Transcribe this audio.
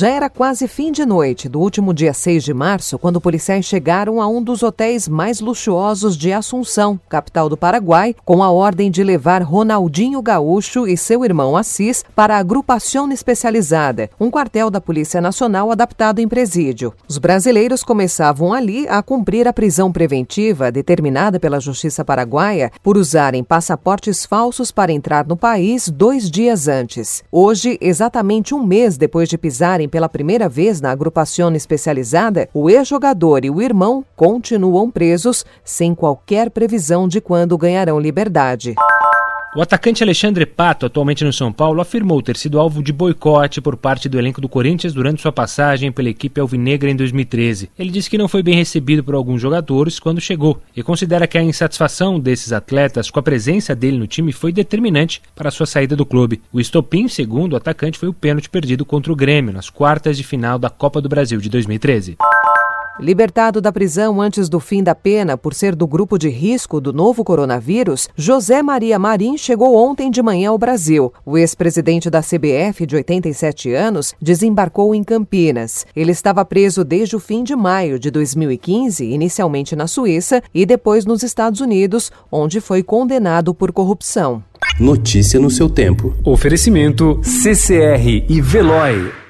Já era quase fim de noite do último dia 6 de março quando policiais chegaram a um dos hotéis mais luxuosos de Assunção, capital do Paraguai, com a ordem de levar Ronaldinho Gaúcho e seu irmão Assis para a Agrupação Especializada, um quartel da Polícia Nacional adaptado em presídio. Os brasileiros começavam ali a cumprir a prisão preventiva determinada pela Justiça Paraguaia por usarem passaportes falsos para entrar no país dois dias antes. Hoje, exatamente um mês depois de pisar pela primeira vez na agrupação especializada, o ex-jogador e o irmão continuam presos sem qualquer previsão de quando ganharão liberdade. O atacante Alexandre Pato, atualmente no São Paulo, afirmou ter sido alvo de boicote por parte do elenco do Corinthians durante sua passagem pela equipe alvinegra em 2013. Ele disse que não foi bem recebido por alguns jogadores quando chegou e considera que a insatisfação desses atletas com a presença dele no time foi determinante para sua saída do clube. O estopim, segundo o atacante, foi o pênalti perdido contra o Grêmio nas quartas de final da Copa do Brasil de 2013. Libertado da prisão antes do fim da pena por ser do grupo de risco do novo coronavírus, José Maria Marim chegou ontem de manhã ao Brasil. O ex-presidente da CBF, de 87 anos, desembarcou em Campinas. Ele estava preso desde o fim de maio de 2015, inicialmente na Suíça e depois nos Estados Unidos, onde foi condenado por corrupção. Notícia no seu tempo. Oferecimento CCR e Veloy.